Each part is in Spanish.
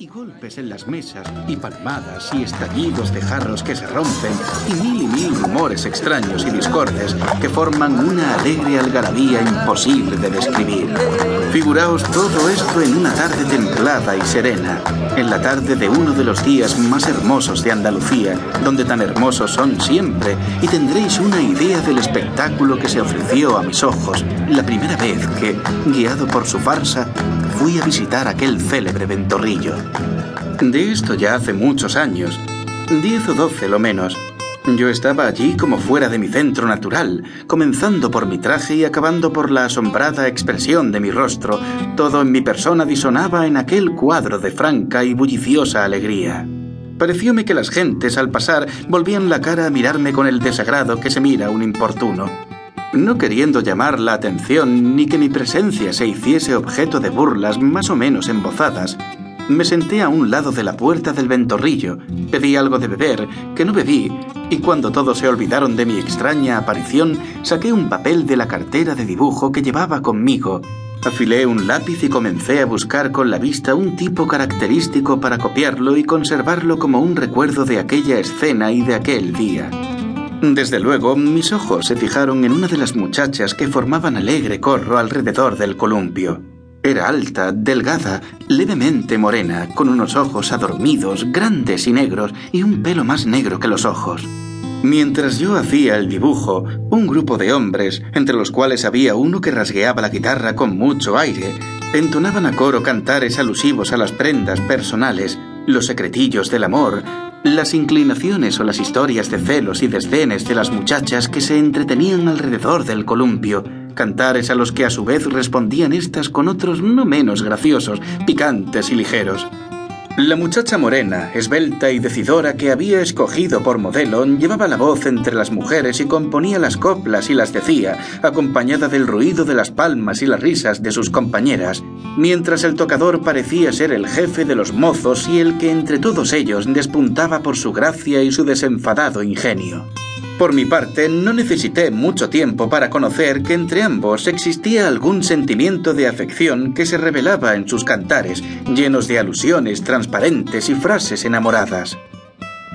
y golpes en las mesas, y palmadas, y estallidos de jarros que se rompen, y mil y mil rumores extraños y discordes que forman una alegre algarabía imposible de describir. Figuraos todo esto en una tarde templada y serena, en la tarde de uno de los días más hermosos de Andalucía, donde tan hermosos son siempre, y tendréis una idea del espectáculo que se ofreció a mis ojos la primera vez que, guiado por su farsa, fui a visitar aquel célebre ventorrillo. De esto ya hace muchos años, diez o doce lo menos. Yo estaba allí como fuera de mi centro natural, comenzando por mi traje y acabando por la asombrada expresión de mi rostro. Todo en mi persona disonaba en aquel cuadro de franca y bulliciosa alegría. Parecióme que las gentes al pasar volvían la cara a mirarme con el desagrado que se mira un importuno. No queriendo llamar la atención ni que mi presencia se hiciese objeto de burlas más o menos embozadas, me senté a un lado de la puerta del ventorrillo, pedí algo de beber, que no bebí, y cuando todos se olvidaron de mi extraña aparición, saqué un papel de la cartera de dibujo que llevaba conmigo, afilé un lápiz y comencé a buscar con la vista un tipo característico para copiarlo y conservarlo como un recuerdo de aquella escena y de aquel día. Desde luego, mis ojos se fijaron en una de las muchachas que formaban alegre corro alrededor del columpio. Era alta, delgada, levemente morena, con unos ojos adormidos, grandes y negros, y un pelo más negro que los ojos. Mientras yo hacía el dibujo, un grupo de hombres, entre los cuales había uno que rasgueaba la guitarra con mucho aire, entonaban a coro cantares alusivos a las prendas personales, los secretillos del amor, las inclinaciones o las historias de celos y desdenes de las muchachas que se entretenían alrededor del columpio, cantares a los que a su vez respondían estas con otros no menos graciosos, picantes y ligeros. La muchacha morena, esbelta y decidora que había escogido por modelo, llevaba la voz entre las mujeres y componía las coplas y las decía, acompañada del ruido de las palmas y las risas de sus compañeras, mientras el tocador parecía ser el jefe de los mozos y el que entre todos ellos despuntaba por su gracia y su desenfadado ingenio. Por mi parte, no necesité mucho tiempo para conocer que entre ambos existía algún sentimiento de afección que se revelaba en sus cantares, llenos de alusiones transparentes y frases enamoradas.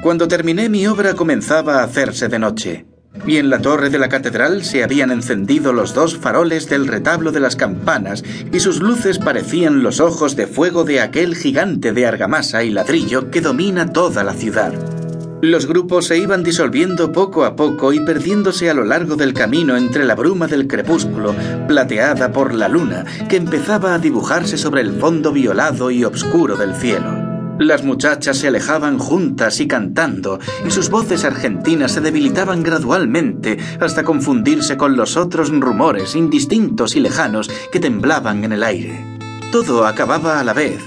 Cuando terminé mi obra comenzaba a hacerse de noche, y en la torre de la catedral se habían encendido los dos faroles del retablo de las campanas, y sus luces parecían los ojos de fuego de aquel gigante de argamasa y ladrillo que domina toda la ciudad. Los grupos se iban disolviendo poco a poco y perdiéndose a lo largo del camino entre la bruma del crepúsculo, plateada por la luna, que empezaba a dibujarse sobre el fondo violado y obscuro del cielo. Las muchachas se alejaban juntas y cantando, y sus voces argentinas se debilitaban gradualmente hasta confundirse con los otros rumores indistintos y lejanos que temblaban en el aire. Todo acababa a la vez.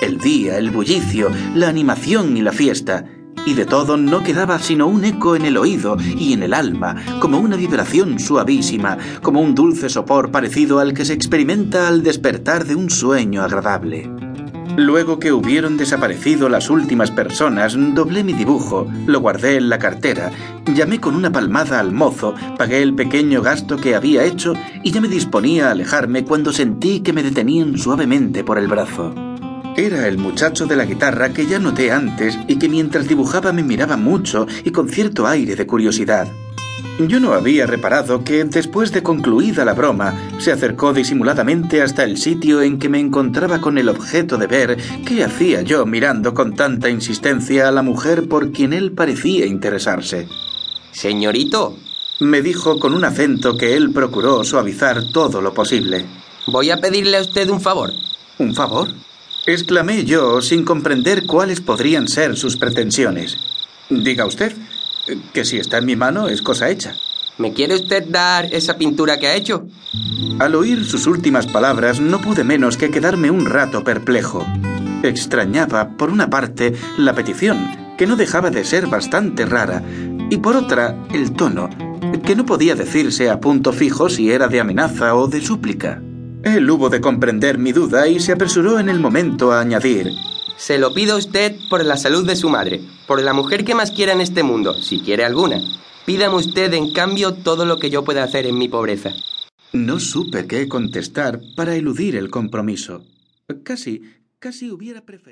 El día, el bullicio, la animación y la fiesta, y de todo no quedaba sino un eco en el oído y en el alma, como una vibración suavísima, como un dulce sopor parecido al que se experimenta al despertar de un sueño agradable. Luego que hubieron desaparecido las últimas personas, doblé mi dibujo, lo guardé en la cartera, llamé con una palmada al mozo, pagué el pequeño gasto que había hecho y ya me disponía a alejarme cuando sentí que me detenían suavemente por el brazo. Era el muchacho de la guitarra que ya noté antes y que mientras dibujaba me miraba mucho y con cierto aire de curiosidad. Yo no había reparado que, después de concluida la broma, se acercó disimuladamente hasta el sitio en que me encontraba con el objeto de ver qué hacía yo mirando con tanta insistencia a la mujer por quien él parecía interesarse. Señorito, me dijo con un acento que él procuró suavizar todo lo posible. Voy a pedirle a usted un favor. ¿Un favor? Exclamé yo sin comprender cuáles podrían ser sus pretensiones. Diga usted, que si está en mi mano es cosa hecha. ¿Me quiere usted dar esa pintura que ha hecho? Al oír sus últimas palabras no pude menos que quedarme un rato perplejo. Extrañaba, por una parte, la petición, que no dejaba de ser bastante rara, y por otra, el tono, que no podía decirse a punto fijo si era de amenaza o de súplica. Él hubo de comprender mi duda y se apresuró en el momento a añadir Se lo pido a usted por la salud de su madre, por la mujer que más quiera en este mundo, si quiere alguna. Pídame usted en cambio todo lo que yo pueda hacer en mi pobreza. No supe qué contestar para eludir el compromiso. Casi, casi hubiera preferido.